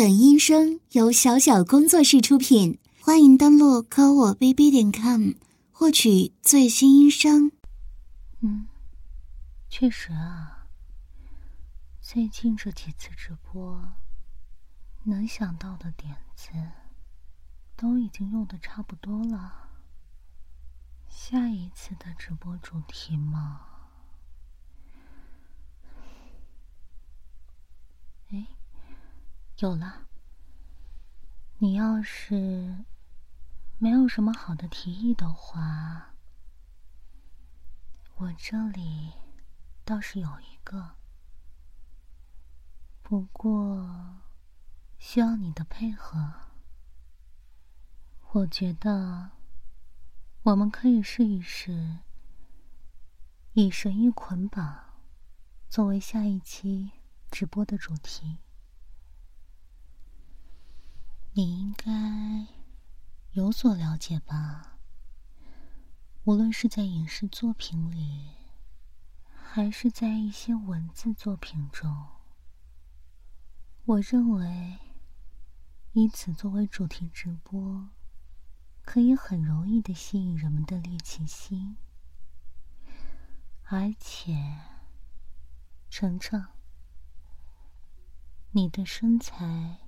本音声由小小工作室出品，欢迎登录科我 bb 点 com 获取最新音声。嗯，确实啊，最近这几次直播，能想到的点子都已经用的差不多了。下一次的直播主题嘛，哎，有了。你要是没有什么好的提议的话，我这里倒是有一个，不过需要你的配合。我觉得。我们可以试一试，以神医捆绑作为下一期直播的主题。你应该有所了解吧？无论是在影视作品里，还是在一些文字作品中，我认为以此作为主题直播。可以很容易的吸引人们的猎奇心，而且，程程，你的身材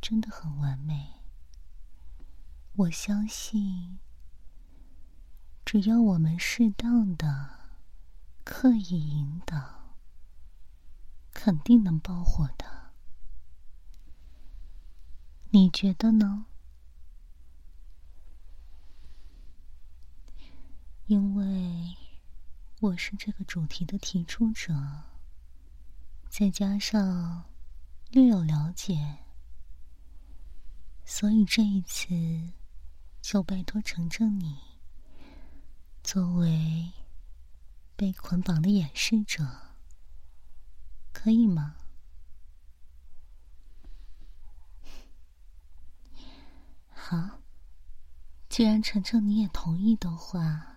真的很完美。我相信，只要我们适当的刻意引导，肯定能爆火的。你觉得呢？因为我是这个主题的提出者，再加上略有了解，所以这一次就拜托程程你作为被捆绑的演示者，可以吗？好，既然程程你也同意的话。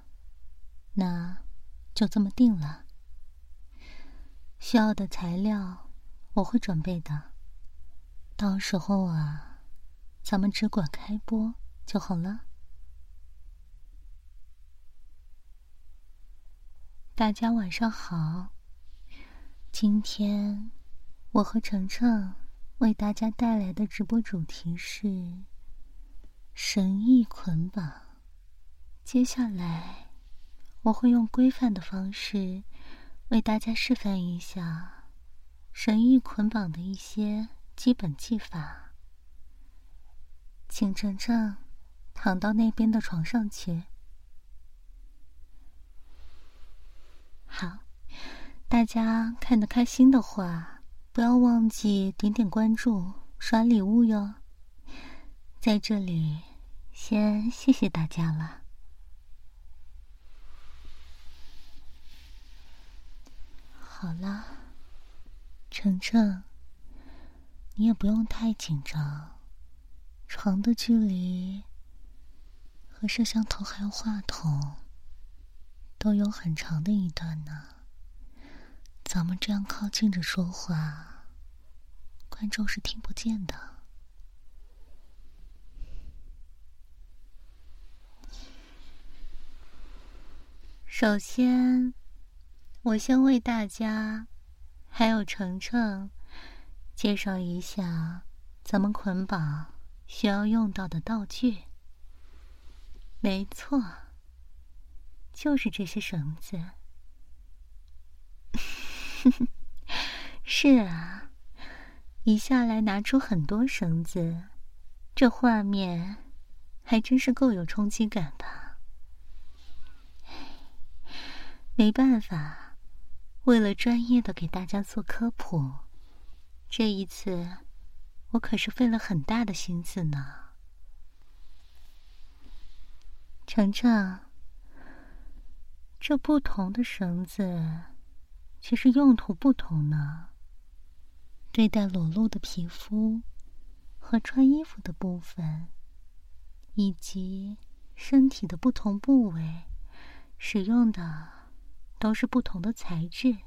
那就这么定了。需要的材料我会准备的，到时候啊，咱们只管开播就好了。大家晚上好，今天我和程程为大家带来的直播主题是神意捆绑。接下来。我会用规范的方式为大家示范一下神意捆绑的一些基本技法。请程程躺到那边的床上去。好，大家看得开心的话，不要忘记点点关注、刷礼物哟。在这里，先谢谢大家了。好了，程程，你也不用太紧张。床的距离和摄像头还有话筒都有很长的一段呢。咱们这样靠近着说话，观众是听不见的。首先。我先为大家，还有程程，介绍一下咱们捆绑需要用到的道具。没错，就是这些绳子。是啊，一下来拿出很多绳子，这画面还真是够有冲击感的。没办法。为了专业的给大家做科普，这一次我可是费了很大的心思呢。程程，这不同的绳子其实用途不同呢。对待裸露的皮肤和穿衣服的部分，以及身体的不同部位，使用的。都是不同的材质。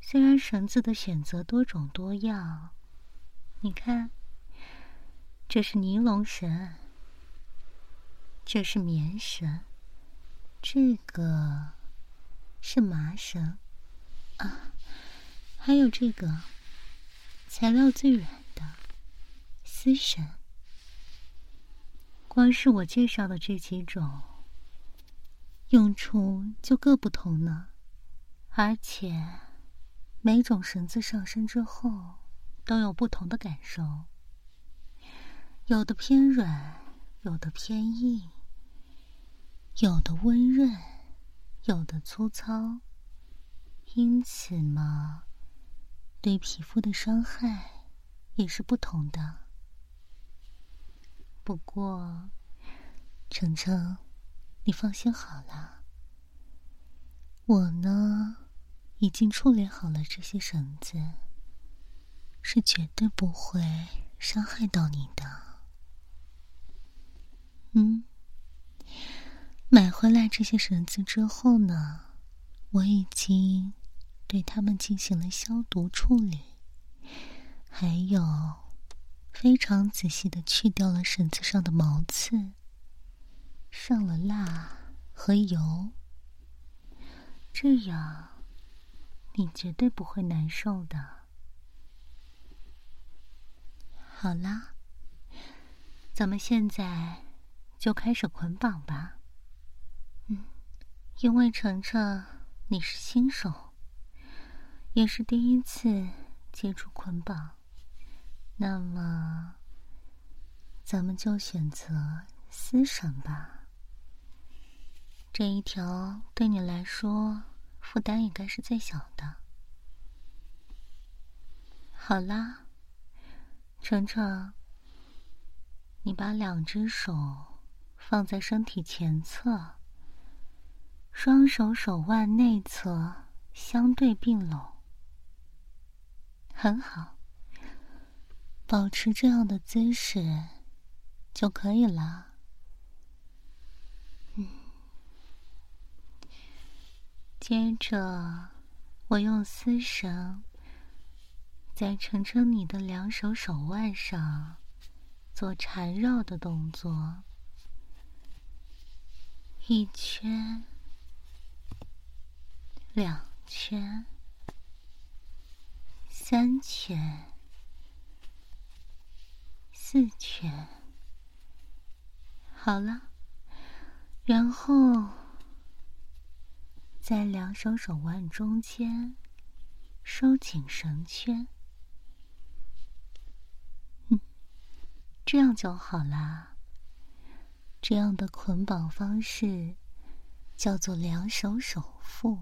虽然绳子的选择多种多样，你看，这是尼龙绳，这是棉绳，这个是麻绳，啊，还有这个材料最软的丝绳。光是我介绍的这几种，用处就各不同呢，而且每种绳子上身之后都有不同的感受，有的偏软，有的偏硬，有的温润，有的粗糙，因此嘛，对皮肤的伤害也是不同的。不过，程程，你放心好了。我呢，已经处理好了这些绳子，是绝对不会伤害到你的。嗯，买回来这些绳子之后呢，我已经对它们进行了消毒处理，还有。非常仔细的去掉了绳子上的毛刺，上了蜡和油，这样你绝对不会难受的。好啦，咱们现在就开始捆绑吧。嗯，因为程程你是新手，也是第一次接触捆绑。那么，咱们就选择丝绳吧。这一条对你来说负担应该是最小的。好啦，程程，你把两只手放在身体前侧，双手手腕内侧相对并拢，很好。保持这样的姿势就可以了。嗯，接着我用丝绳在程程你的两手手腕上做缠绕的动作，一圈、两圈、三圈。四圈，好了，然后在两手手腕中间收紧绳圈，嗯，这样就好啦。这样的捆绑方式叫做两手手缚，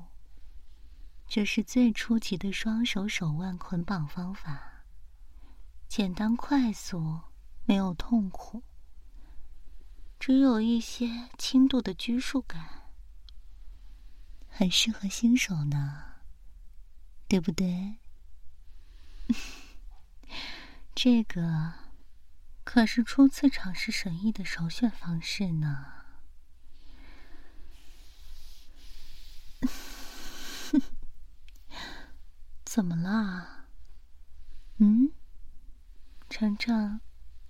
这是最初级的双手手腕捆绑方法，简单快速。没有痛苦，只有一些轻度的拘束感，很适合新手呢，对不对？这个可是初次尝试神医的首选方式呢。怎么了？嗯，程程。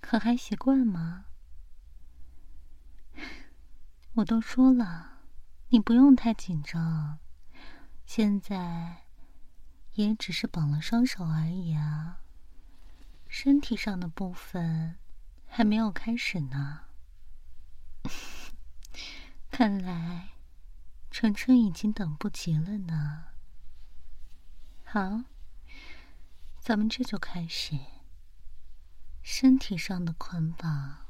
可还习惯吗？我都说了，你不用太紧张。现在也只是绑了双手而已啊，身体上的部分还没有开始呢。看来晨晨已经等不及了呢。好，咱们这就开始。身体上的捆绑，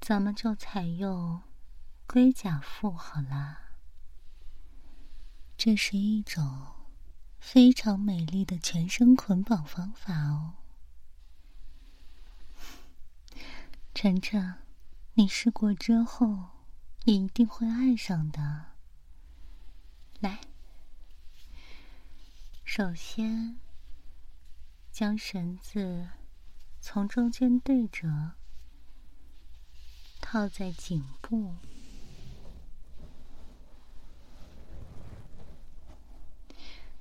咱们就采用龟甲缚好了。这是一种非常美丽的全身捆绑方法哦。晨晨，你试过之后也一定会爱上的。来，首先将绳子。从中间对折，套在颈部，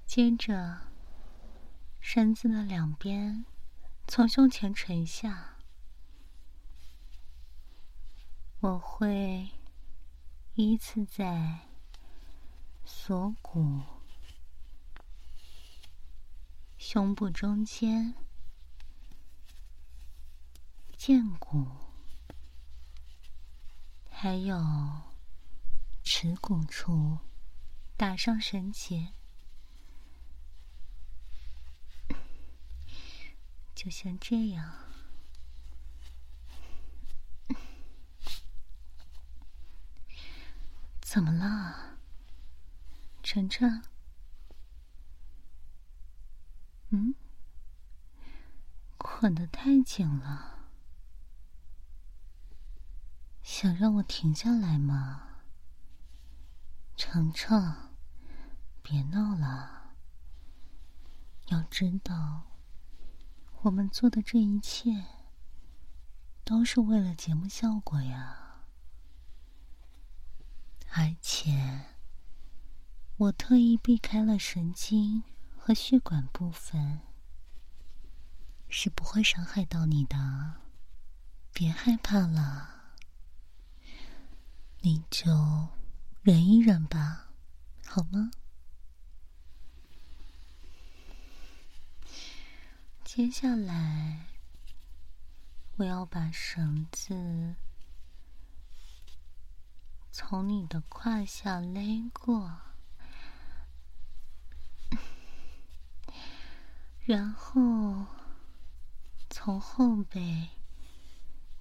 接着绳子的两边从胸前垂下，我会依次在锁骨、胸部中间、剑骨，还有耻骨处打上绳结。就像这样，怎么了，晨晨？嗯，捆得太紧了，想让我停下来吗？程程，别闹了，要知道。我们做的这一切，都是为了节目效果呀。而且，我特意避开了神经和血管部分，是不会伤害到你的。别害怕了，你就忍一忍吧，好吗？接下来，我要把绳子从你的胯下勒过，然后从后背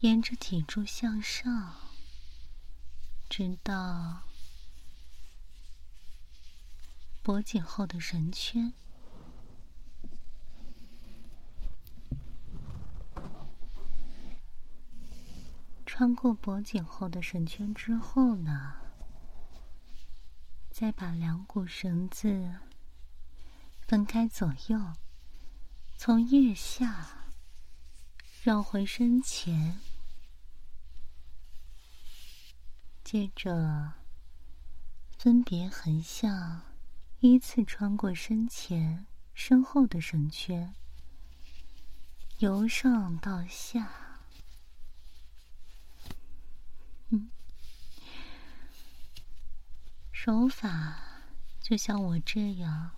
沿着脊柱向上，直到脖颈后的绳圈。穿过脖颈后的绳圈之后呢，再把两股绳子分开左右，从腋下绕回身前，接着分别横向依次穿过身前、身后的绳圈，由上到下。手法就像我这样，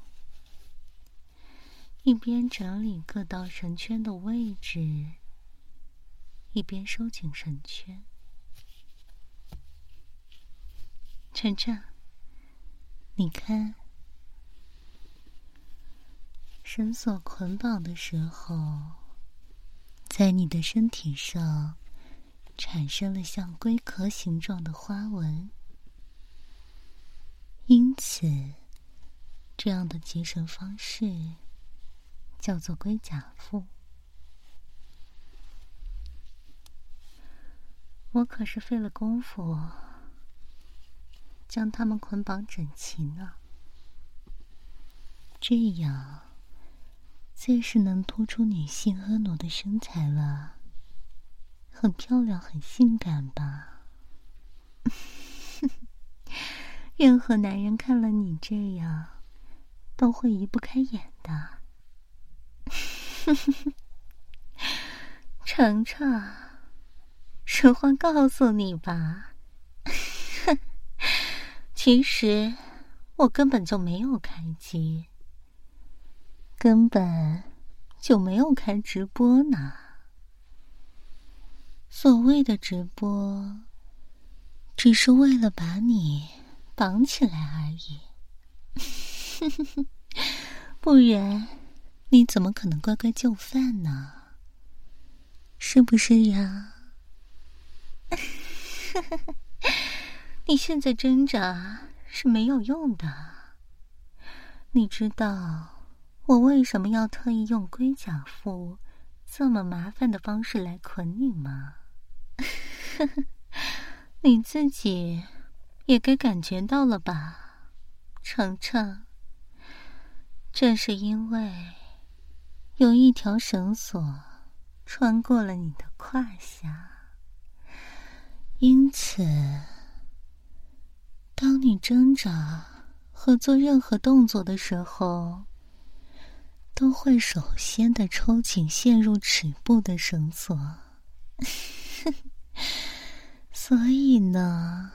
一边整理各道绳圈的位置，一边收紧绳圈。晨晨，你看，绳索捆绑的时候，在你的身体上产生了像龟壳形状的花纹。因此，这样的结绳方式叫做龟甲缚。我可是费了功夫将它们捆绑整齐呢，这样最是能突出女性婀娜的身材了，很漂亮，很性感吧？任何男人看了你这样，都会移不开眼的。程程，实话告诉你吧，其实我根本就没有开机，根本就没有开直播呢。所谓的直播，只是为了把你。绑起来而已，不然你怎么可能乖乖就范呢？是不是呀？你现在挣扎是没有用的。你知道我为什么要特意用龟甲缚这么麻烦的方式来捆你吗？你自己。也该感觉到了吧，程程。正是因为有一条绳索穿过了你的胯下，因此，当你挣扎和做任何动作的时候，都会首先的抽紧陷入齿部的绳索，所以呢，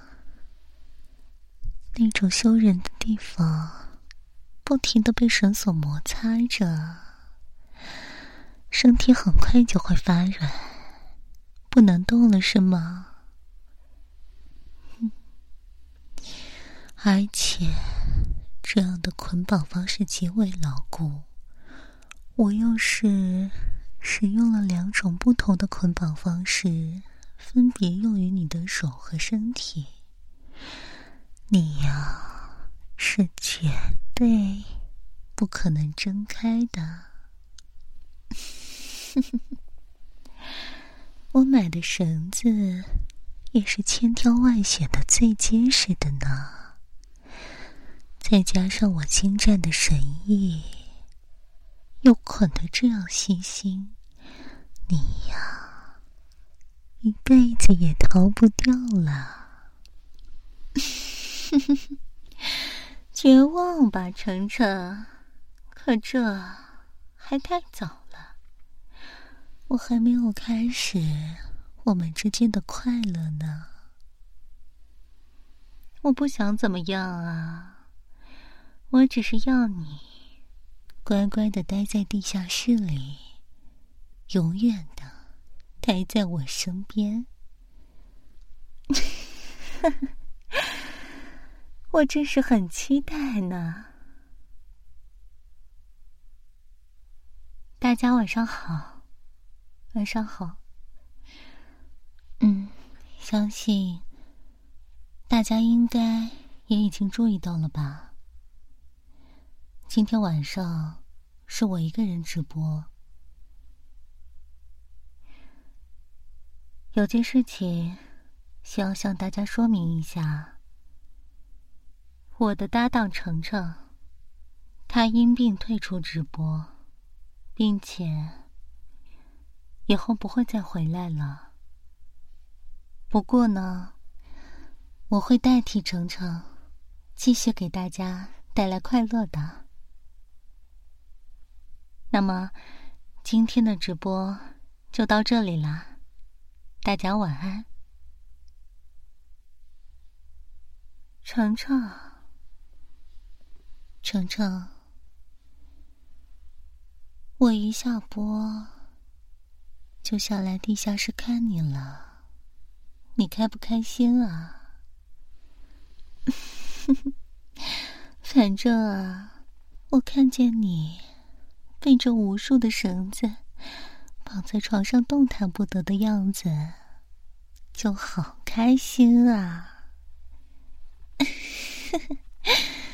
那种羞人的地方，不停的被绳索摩擦着，身体很快就会发软，不能动了，是吗？而且，这样的捆绑方式极为牢固。我又是使用了两种不同的捆绑方式，分别用于你的手和身体。你呀，是绝对不可能睁开的。我买的绳子也是千挑万选的最结实的呢，再加上我精湛的神意。又捆得这样细心，你呀，一辈子也逃不掉了。哼哼哼绝望吧，程程？可这还太早了，我还没有开始我们之间的快乐呢。我不想怎么样啊，我只是要你。乖乖的待在地下室里，永远的待在我身边。哈 哈我真是很期待呢。大家晚上好，晚上好。嗯，相信大家应该也已经注意到了吧。今天晚上是我一个人直播，有件事情需要向大家说明一下。我的搭档程程，他因病退出直播，并且以后不会再回来了。不过呢，我会代替程程，继续给大家带来快乐的。那么，今天的直播就到这里啦，大家晚安。程程，程程，我一下播就下来地下室看你了，你开不开心啊？反正啊，我看见你。被这无数的绳子绑在床上动弹不得的样子，就好开心啊！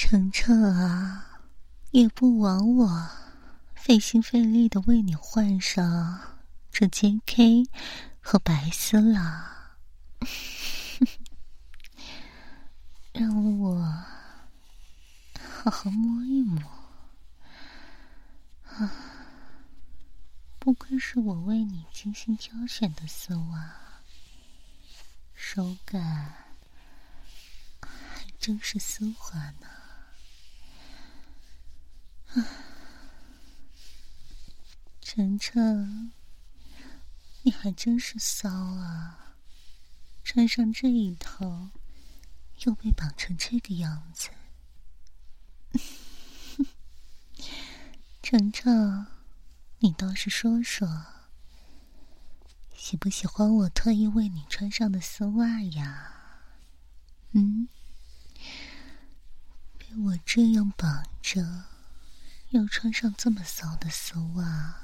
程程啊，也不枉我费心费力的为你换上这 J.K. 和白丝了，让我好好摸一摸。啊！不愧是我为你精心挑选的丝袜，手感还真是丝滑呢。啊，晨晨，你还真是骚啊！穿上这一套，又被绑成这个样子。晨晨，你倒是说说，喜不喜欢我特意为你穿上的丝袜呀？嗯，被我这样绑着，又穿上这么骚的丝袜，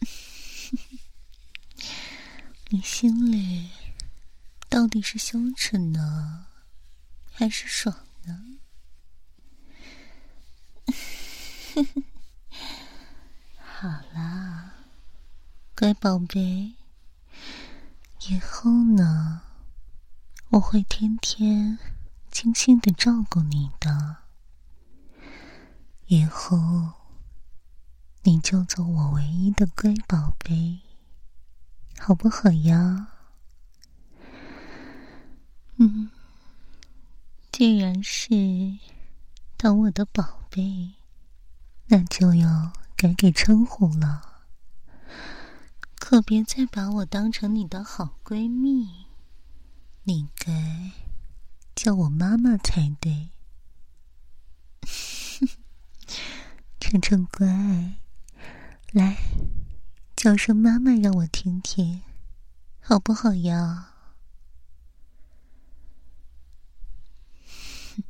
你心里到底是羞耻呢，还是爽呢？好啦，乖宝贝，以后呢，我会天天精心的照顾你的。以后你就做我唯一的乖宝贝，好不好呀？嗯，既然是当我的宝贝。那就要改改称呼了，可别再把我当成你的好闺蜜，你该叫我妈妈才对。晨晨乖，来叫声妈妈，让我听听，好不好呀？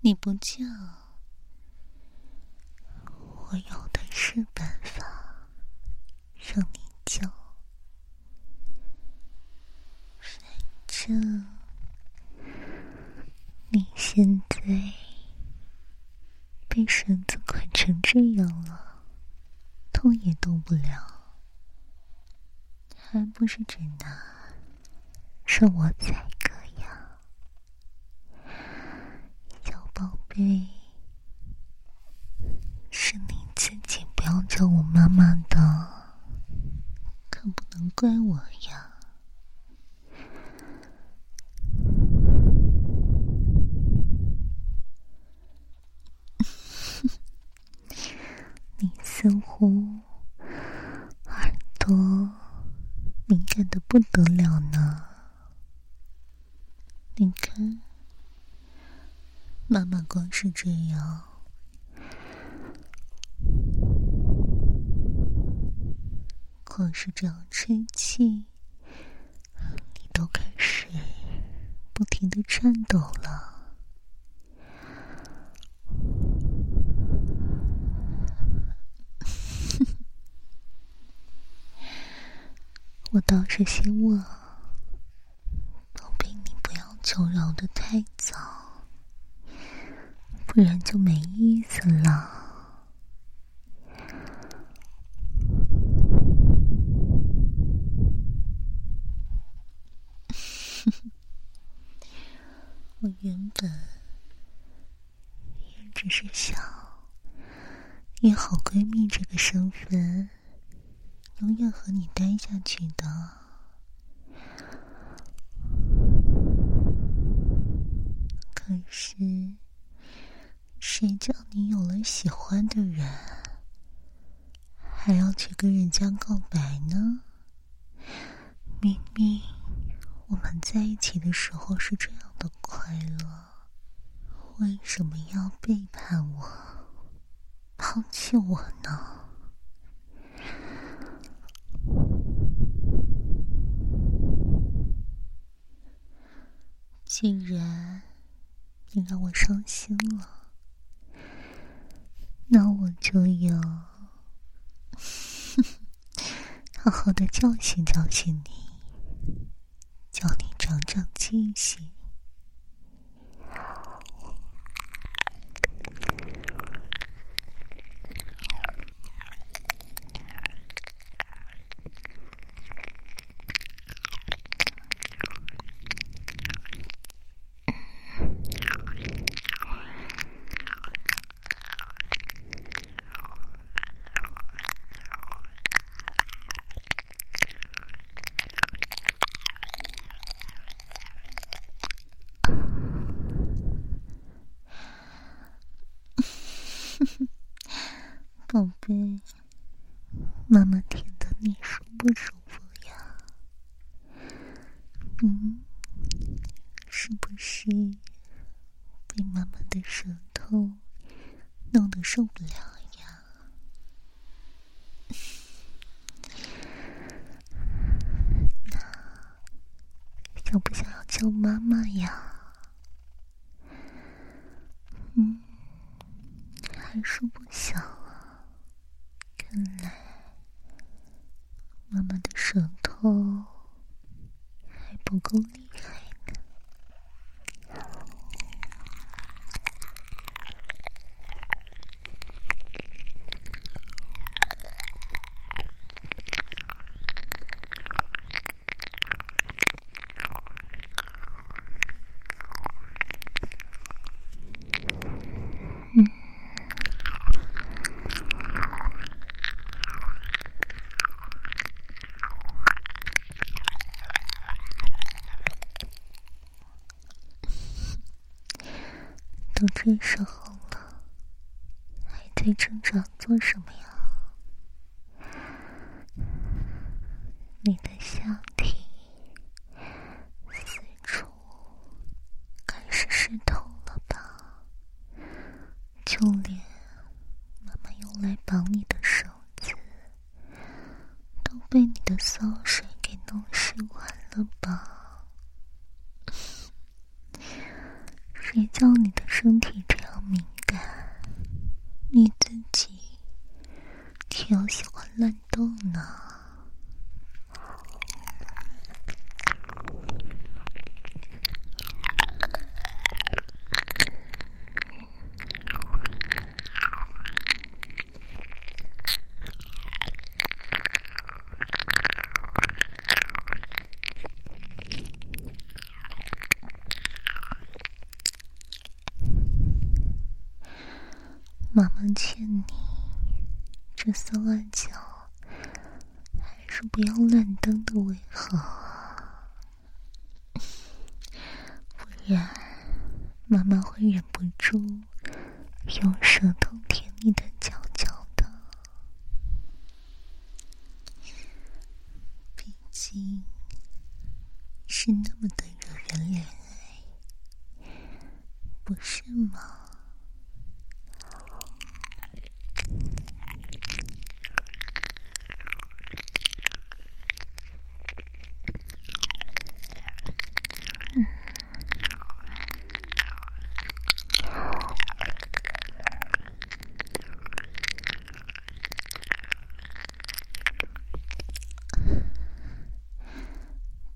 你不叫，我有的是办法让你叫。反正你现在被绳子捆成这样了，动也动不了，还不是只拿是我宰割呀，小宝贝。是你自己不要叫我妈妈的，可不能怪我呀。你似乎耳朵敏感的不得了呢。你看，妈妈光是这样。光是这样吹气，你都开始不停的颤抖了。我倒是希望，宝贝，你不要求饶的太早，不然就没意思了。我原本也只是想以好闺蜜这个身份，永远下去的。可是，谁叫你有了喜欢的人，还要去跟人家告白呢？明明我们在一起的时候是这样。的快乐，为什么要背叛我、抛弃我呢？既然你让我伤心了，那我就要 好好的教训教训你，叫你长长记性。宝贝，妈妈舔的你舒不舒服呀？嗯，是不是被妈妈的舌头弄得受不了呀？那想不想要叫妈妈呀？嗯，还是不想。看来，妈妈的舌头还不够厉害。都这时候了，在挣扎做什么呀？你的下体四处开始湿透了吧？就连妈妈用来绑你的绳子都被你的骚水给弄湿完了吧？谁叫你的身体这样敏感？你自己挑喜欢乱动呢？妈妈劝你，这骚暗角还是不要乱蹬的为好，不然妈妈会忍不住用舌头舔你的脚脚的。毕竟是那么的惹人怜爱，不是吗？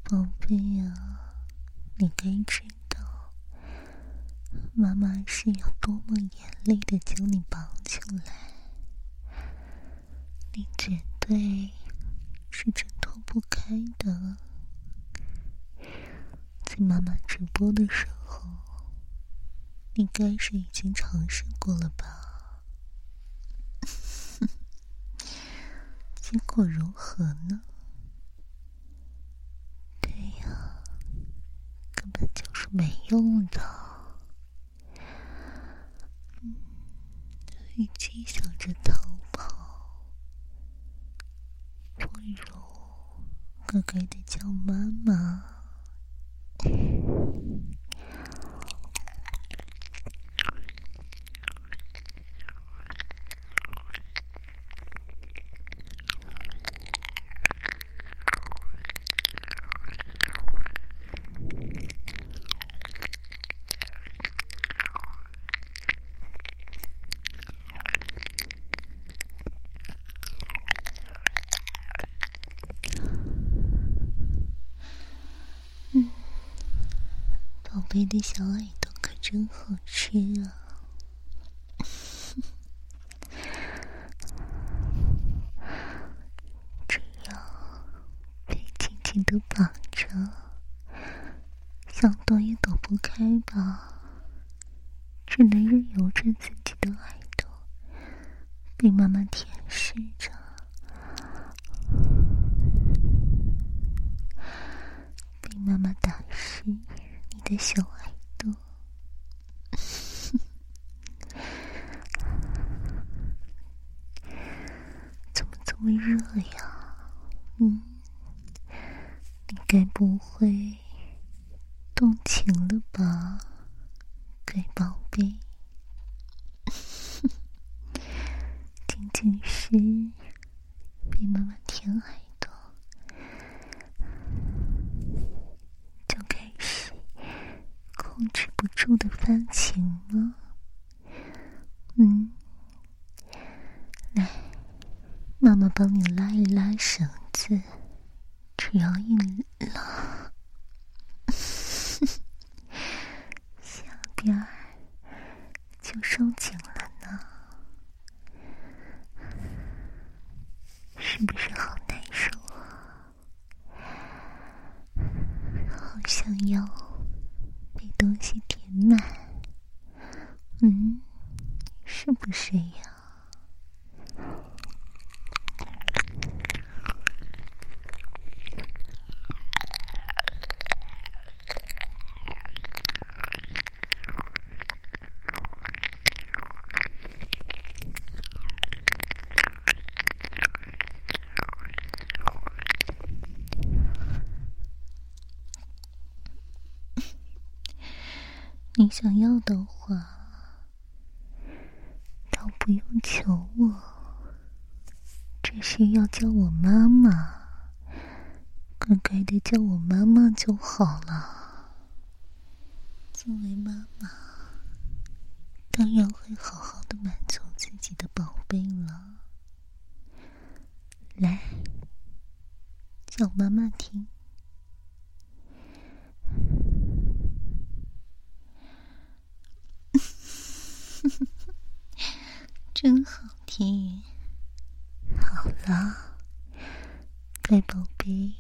宝贝啊，你该知道，妈妈是有多么严厉的将你绑起来，你绝对是挣脱不开的。在妈妈直播的时候，你该是已经尝试过了吧？结果如何呢？对呀根本就是没用的。与其想着逃跑，不如乖乖的叫妈妈。宝贝的小耳朵可真好吃啊！只要被紧紧的绑着，想躲也躲不开吧？只能任由着自己的耳朵被妈妈舔舐着，被妈妈打湿。的小耳朵，怎么这么热呀？嗯，你该不会动情了吧，乖宝贝？仅仅是被妈妈舔耳。控制不住的发情了，嗯，来，妈妈帮你拉一拉绳子，只要一拉，小点儿就收紧了呢，是不是好难受啊？好想要被东西。满，嗯，是不是呀？你想要的话，倒不用求我，只需要叫我妈妈，乖乖的叫我妈妈就好了。作为妈妈，当然会好好的满足自己的宝贝了。来，叫妈妈听。真好听。好了，乖宝贝，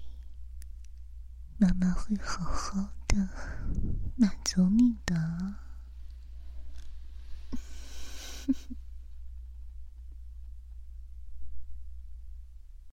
妈妈会好好的满足你的。